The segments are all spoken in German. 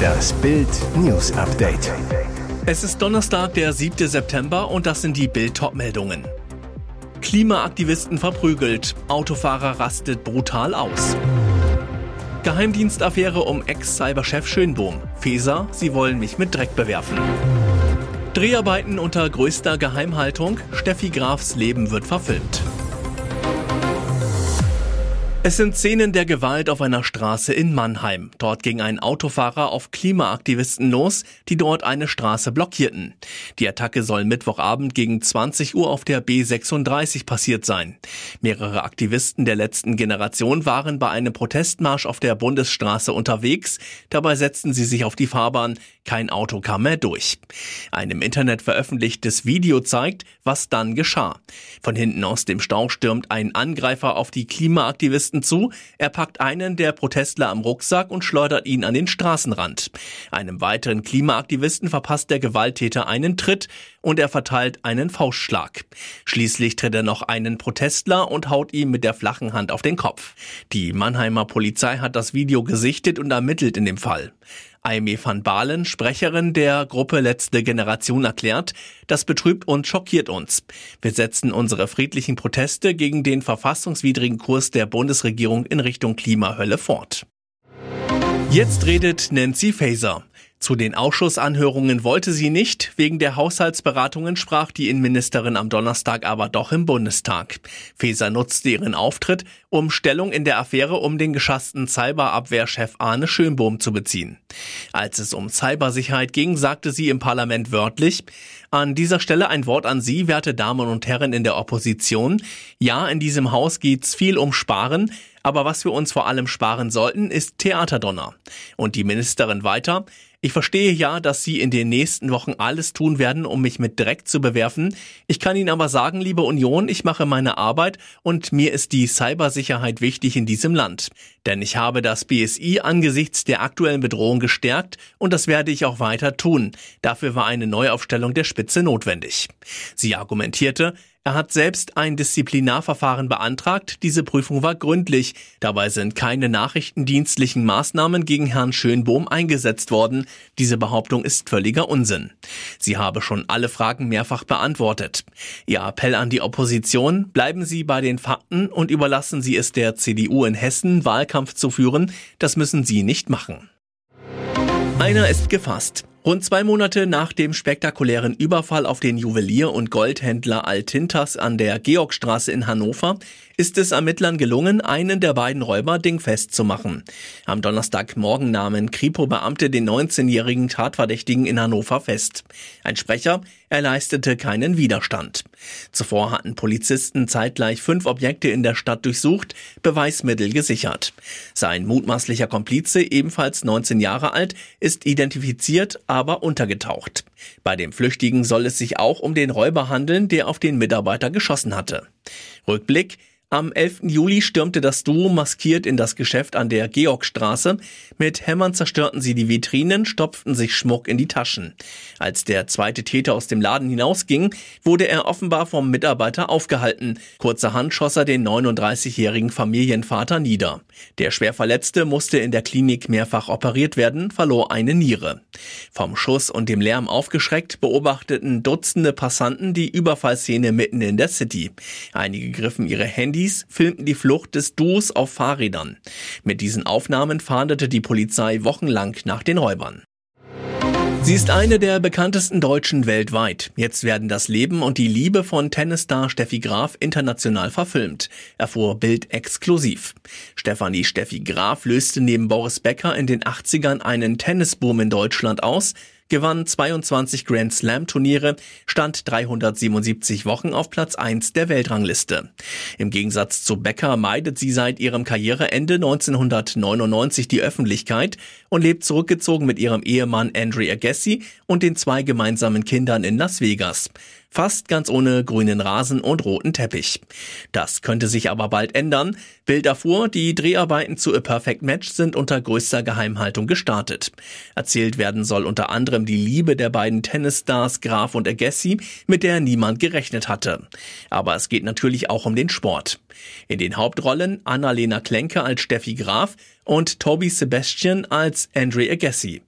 Das Bild News Update. Es ist Donnerstag, der 7. September und das sind die Bild meldungen Klimaaktivisten verprügelt, Autofahrer rastet brutal aus. Geheimdienstaffäre um Ex-Cyberchef Schönbohm. Feser, sie wollen mich mit Dreck bewerfen. Dreharbeiten unter größter Geheimhaltung. Steffi Grafs Leben wird verfilmt. Es sind Szenen der Gewalt auf einer Straße in Mannheim. Dort ging ein Autofahrer auf Klimaaktivisten los, die dort eine Straße blockierten. Die Attacke soll Mittwochabend gegen 20 Uhr auf der B36 passiert sein. Mehrere Aktivisten der letzten Generation waren bei einem Protestmarsch auf der Bundesstraße unterwegs. Dabei setzten sie sich auf die Fahrbahn. Kein Auto kam mehr durch. Ein im Internet veröffentlichtes Video zeigt, was dann geschah. Von hinten aus dem Stau stürmt ein Angreifer auf die Klimaaktivisten Polizisten zu. Er packt einen der Protestler am Rucksack und schleudert ihn an den Straßenrand. Einem weiteren Klimaaktivisten verpasst der Gewalttäter einen Tritt und er verteilt einen Faustschlag. Schließlich tritt er noch einen Protestler und haut ihm mit der flachen Hand auf den Kopf. Die Mannheimer Polizei hat das Video gesichtet und ermittelt in dem Fall. Aimee van Balen, Sprecherin der Gruppe Letzte Generation, erklärt, das betrübt und schockiert uns. Wir setzen unsere friedlichen Proteste gegen den verfassungswidrigen Kurs der Bundesregierung in Richtung Klimahölle fort. Jetzt redet Nancy Faeser. Zu den Ausschussanhörungen wollte sie nicht. Wegen der Haushaltsberatungen sprach die Innenministerin am Donnerstag aber doch im Bundestag. Faeser nutzte ihren Auftritt, um Stellung in der Affäre um den geschassten Cyberabwehrchef Arne Schönbohm zu beziehen. Als es um Cybersicherheit ging, sagte sie im Parlament wörtlich, an dieser Stelle ein Wort an Sie, werte Damen und Herren in der Opposition. Ja, in diesem Haus geht's viel um Sparen, aber was wir uns vor allem sparen sollten, ist Theaterdonner. Und die Ministerin weiter, ich verstehe ja, dass Sie in den nächsten Wochen alles tun werden, um mich mit Dreck zu bewerfen. Ich kann Ihnen aber sagen, liebe Union, ich mache meine Arbeit und mir ist die Cybersicherheit wichtig in diesem Land. Denn ich habe das BSI angesichts der aktuellen Bedrohung gestärkt und das werde ich auch weiter tun. Dafür war eine Neuaufstellung der Spitze notwendig. Sie argumentierte, er hat selbst ein Disziplinarverfahren beantragt. Diese Prüfung war gründlich. Dabei sind keine nachrichtendienstlichen Maßnahmen gegen Herrn Schönbohm eingesetzt worden. Diese Behauptung ist völliger Unsinn. Sie habe schon alle Fragen mehrfach beantwortet. Ihr Appell an die Opposition, bleiben Sie bei den Fakten und überlassen Sie es der CDU in Hessen, Wahlkampf zu führen. Das müssen Sie nicht machen. Einer ist gefasst. Rund zwei Monate nach dem spektakulären Überfall auf den Juwelier und Goldhändler Altintas an der Georgstraße in Hannover ist es Ermittlern gelungen, einen der beiden Räuber dingfest zu machen. Am Donnerstagmorgen nahmen Kripo-Beamte den 19-jährigen Tatverdächtigen in Hannover fest. Ein Sprecher, er leistete keinen Widerstand. Zuvor hatten Polizisten zeitgleich fünf Objekte in der Stadt durchsucht, Beweismittel gesichert. Sein mutmaßlicher Komplize, ebenfalls 19 Jahre alt, ist identifiziert, aber untergetaucht. Bei dem Flüchtigen soll es sich auch um den Räuber handeln, der auf den Mitarbeiter geschossen hatte. Rückblick, am 11. Juli stürmte das Duo maskiert in das Geschäft an der Georgstraße. Mit Hämmern zerstörten sie die Vitrinen, stopften sich Schmuck in die Taschen. Als der zweite Täter aus dem Laden hinausging, wurde er offenbar vom Mitarbeiter aufgehalten. Kurzerhand schoss er den 39-jährigen Familienvater nieder. Der Schwerverletzte musste in der Klinik mehrfach operiert werden, verlor eine Niere. Vom Schuss und dem Lärm aufgeschreckt beobachteten Dutzende Passanten die Überfallszene mitten in der City. Einige griffen ihre Handy Handys filmten die Flucht des Duos auf Fahrrädern. Mit diesen Aufnahmen fahndete die Polizei wochenlang nach den Räubern. Sie ist eine der bekanntesten Deutschen weltweit. Jetzt werden das Leben und die Liebe von Tennisstar Steffi Graf international verfilmt, erfuhr Bild exklusiv. Stefanie Steffi Graf löste neben Boris Becker in den 80ern einen Tennisboom in Deutschland aus, gewann 22 Grand Slam Turniere, stand 377 Wochen auf Platz 1 der Weltrangliste. Im Gegensatz zu Becker meidet sie seit ihrem Karriereende 1999 die Öffentlichkeit und lebt zurückgezogen mit ihrem Ehemann Andre Agassi und den zwei gemeinsamen Kindern in Las Vegas fast ganz ohne grünen Rasen und roten Teppich. Das könnte sich aber bald ändern. Bild erfuhr, die Dreharbeiten zu A Perfect Match sind unter größter Geheimhaltung gestartet. Erzählt werden soll unter anderem die Liebe der beiden Tennisstars Graf und Agassi, mit der niemand gerechnet hatte. Aber es geht natürlich auch um den Sport. In den Hauptrollen Annalena Klenke als Steffi Graf und Toby Sebastian als Andre Agassi.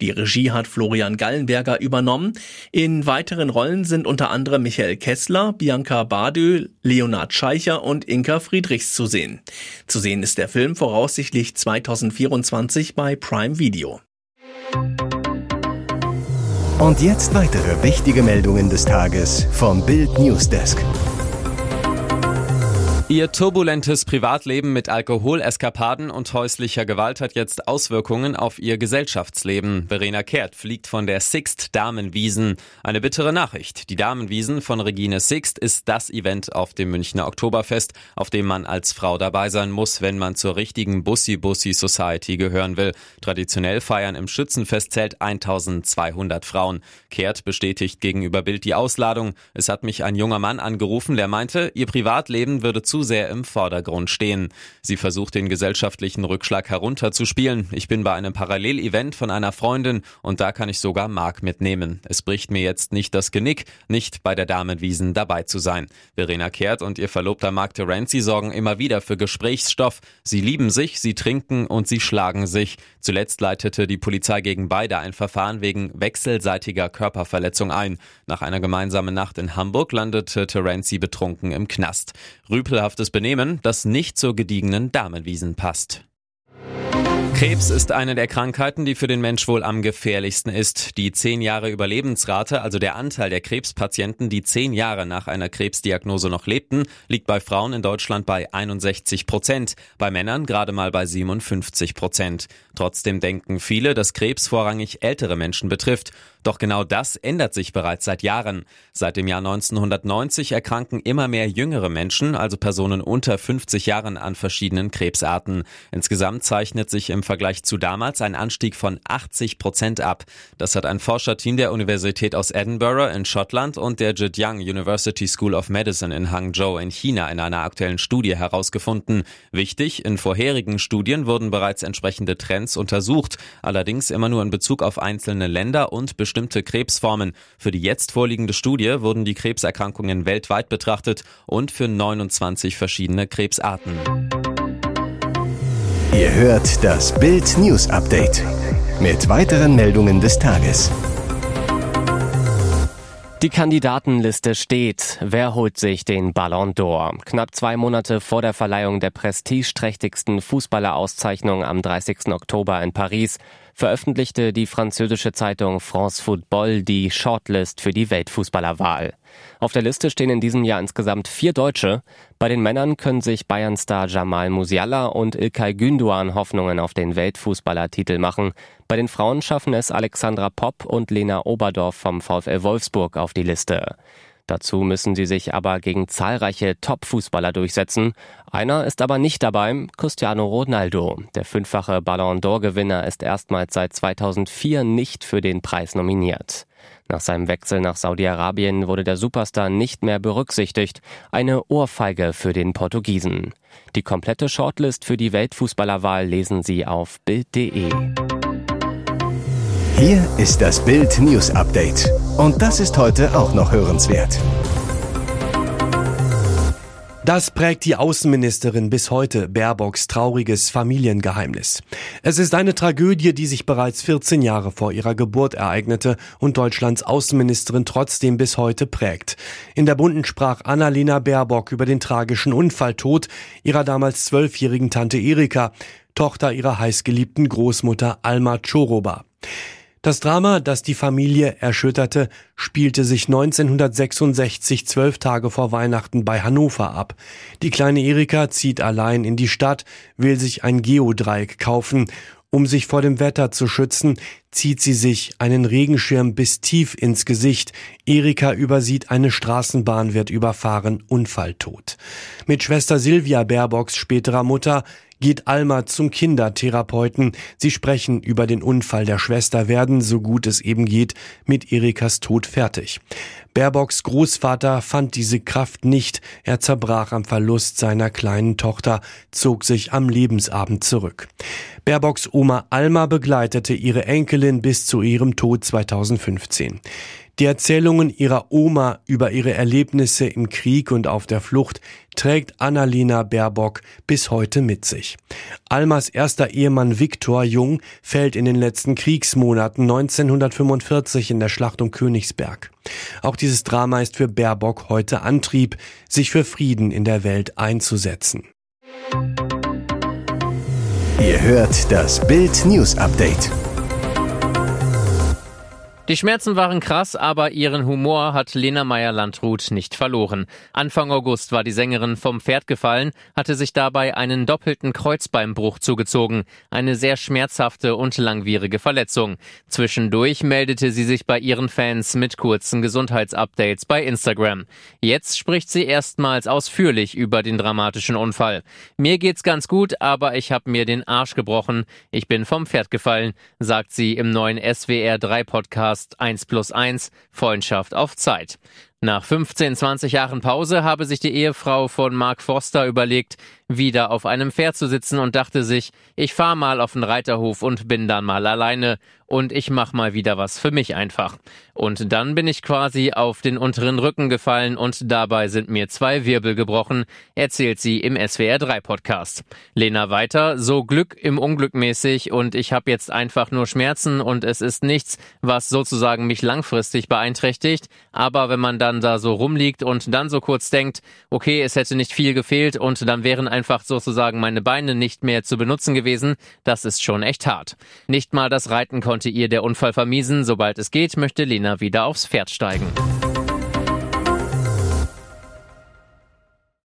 Die Regie hat Florian Gallenberger übernommen. In weiteren Rollen sind unter anderem Michael Kessler, Bianca Badö, Leonard Scheicher und Inka Friedrichs zu sehen. Zu sehen ist der Film voraussichtlich 2024 bei Prime Video. Und jetzt weitere wichtige Meldungen des Tages vom Bild Newsdesk. Ihr turbulentes Privatleben mit Alkoholeskapaden und häuslicher Gewalt hat jetzt Auswirkungen auf ihr Gesellschaftsleben. Verena Kehrt fliegt von der Sixt Damenwiesen. Eine bittere Nachricht. Die Damenwiesen von Regine Sixt ist das Event auf dem Münchner Oktoberfest, auf dem man als Frau dabei sein muss, wenn man zur richtigen Bussi-Bussi Society gehören will. Traditionell feiern im Schützenfestzelt 1200 Frauen. Kehrt bestätigt gegenüber Bild die Ausladung. Es hat mich ein junger Mann angerufen, der meinte, ihr Privatleben würde zu zu sehr im Vordergrund stehen. Sie versucht den gesellschaftlichen Rückschlag herunterzuspielen. Ich bin bei einem Parallelevent von einer Freundin und da kann ich sogar Mark mitnehmen. Es bricht mir jetzt nicht das Genick, nicht bei der Damenwiesen dabei zu sein. Verena Kehrt und ihr Verlobter Mark Terenzi sorgen immer wieder für Gesprächsstoff. Sie lieben sich, sie trinken und sie schlagen sich. Zuletzt leitete die Polizei gegen beide ein Verfahren wegen wechselseitiger Körperverletzung ein. Nach einer gemeinsamen Nacht in Hamburg landete Terenzi betrunken im Knast. Rüpel fehlerhaftes Benehmen, das nicht zur gediegenen Damenwiesen passt. Krebs ist eine der Krankheiten, die für den Mensch wohl am gefährlichsten ist. Die zehn Jahre Überlebensrate, also der Anteil der Krebspatienten, die zehn Jahre nach einer Krebsdiagnose noch lebten, liegt bei Frauen in Deutschland bei 61 Prozent, bei Männern gerade mal bei 57 Prozent. Trotzdem denken viele, dass Krebs vorrangig ältere Menschen betrifft. Doch genau das ändert sich bereits seit Jahren. Seit dem Jahr 1990 erkranken immer mehr jüngere Menschen, also Personen unter 50 Jahren, an verschiedenen Krebsarten. Insgesamt zeichnet sich im Vergleich zu damals ein Anstieg von 80 Prozent ab. Das hat ein Forscherteam der Universität aus Edinburgh in Schottland und der Zhejiang University School of Medicine in Hangzhou in China in einer aktuellen Studie herausgefunden. Wichtig, in vorherigen Studien wurden bereits entsprechende Trends untersucht, allerdings immer nur in Bezug auf einzelne Länder und bestimmte Krebsformen. Für die jetzt vorliegende Studie wurden die Krebserkrankungen weltweit betrachtet und für 29 verschiedene Krebsarten. Ihr hört das Bild News Update mit weiteren Meldungen des Tages. Die Kandidatenliste steht. Wer holt sich den Ballon d'Or? Knapp zwei Monate vor der Verleihung der prestigeträchtigsten Fußballerauszeichnung am 30. Oktober in Paris veröffentlichte die französische Zeitung France Football die Shortlist für die Weltfußballerwahl. Auf der Liste stehen in diesem Jahr insgesamt vier Deutsche. Bei den Männern können sich Bayern-Star Jamal Musiala und Ilkay Gündoğan Hoffnungen auf den Weltfußballertitel machen. Bei den Frauen schaffen es Alexandra Popp und Lena Oberdorf vom VfL Wolfsburg auf die Liste. Dazu müssen sie sich aber gegen zahlreiche Top-Fußballer durchsetzen. Einer ist aber nicht dabei, Cristiano Ronaldo. Der fünffache Ballon d'Or-Gewinner ist erstmals seit 2004 nicht für den Preis nominiert. Nach seinem Wechsel nach Saudi-Arabien wurde der Superstar nicht mehr berücksichtigt. Eine Ohrfeige für den Portugiesen. Die komplette Shortlist für die Weltfußballerwahl lesen Sie auf Bild.de. Hier ist das Bild News Update. Und das ist heute auch noch hörenswert. Das prägt die Außenministerin bis heute, Baerbocks trauriges Familiengeheimnis. Es ist eine Tragödie, die sich bereits 14 Jahre vor ihrer Geburt ereignete und Deutschlands Außenministerin trotzdem bis heute prägt. In der Bunden sprach Annalena Baerbock über den tragischen Unfalltod ihrer damals zwölfjährigen Tante Erika, Tochter ihrer heißgeliebten Großmutter Alma Choroba. Das Drama, das die Familie erschütterte, spielte sich 1966 zwölf Tage vor Weihnachten bei Hannover ab. Die kleine Erika zieht allein in die Stadt, will sich ein Geodreieck kaufen. Um sich vor dem Wetter zu schützen, zieht sie sich einen Regenschirm bis tief ins Gesicht. Erika übersieht eine Straßenbahn, wird überfahren, Unfalltot. Mit Schwester Silvia Baerbocks späterer Mutter geht Alma zum Kindertherapeuten. Sie sprechen über den Unfall der Schwester, werden, so gut es eben geht, mit Erikas Tod fertig. Baerbocks Großvater fand diese Kraft nicht. Er zerbrach am Verlust seiner kleinen Tochter, zog sich am Lebensabend zurück. Baerbocks Oma Alma begleitete ihre Enkelin bis zu ihrem Tod 2015. Die Erzählungen ihrer Oma über ihre Erlebnisse im Krieg und auf der Flucht trägt Annalena Baerbock bis heute mit sich. Almas erster Ehemann Viktor Jung fällt in den letzten Kriegsmonaten 1945 in der Schlacht um Königsberg. Auch dieses Drama ist für Baerbock heute Antrieb, sich für Frieden in der Welt einzusetzen. Ihr hört das Bild News Update. Die Schmerzen waren krass, aber ihren Humor hat Lena Meyer-Landrut nicht verloren. Anfang August war die Sängerin vom Pferd gefallen, hatte sich dabei einen doppelten Kreuzbeinbruch zugezogen. Eine sehr schmerzhafte und langwierige Verletzung. Zwischendurch meldete sie sich bei ihren Fans mit kurzen Gesundheitsupdates bei Instagram. Jetzt spricht sie erstmals ausführlich über den dramatischen Unfall. Mir geht's ganz gut, aber ich habe mir den Arsch gebrochen. Ich bin vom Pferd gefallen, sagt sie im neuen SWR 3 Podcast Podcast 1 plus 1 Freundschaft auf Zeit. Nach 15, 20 Jahren Pause habe sich die Ehefrau von Mark Forster überlegt, wieder auf einem Pferd zu sitzen und dachte sich, ich fahr mal auf den Reiterhof und bin dann mal alleine und ich mach mal wieder was für mich einfach. Und dann bin ich quasi auf den unteren Rücken gefallen und dabei sind mir zwei Wirbel gebrochen, erzählt sie im SWR 3 Podcast. Lena weiter, so Glück im Unglück mäßig und ich habe jetzt einfach nur Schmerzen und es ist nichts, was sozusagen mich langfristig beeinträchtigt, aber wenn man dann da so rumliegt und dann so kurz denkt, okay, es hätte nicht viel gefehlt und dann wären einfach sozusagen meine Beine nicht mehr zu benutzen gewesen, das ist schon echt hart. Nicht mal das Reiten konnte ihr der Unfall vermiesen. Sobald es geht, möchte Lena wieder aufs Pferd steigen.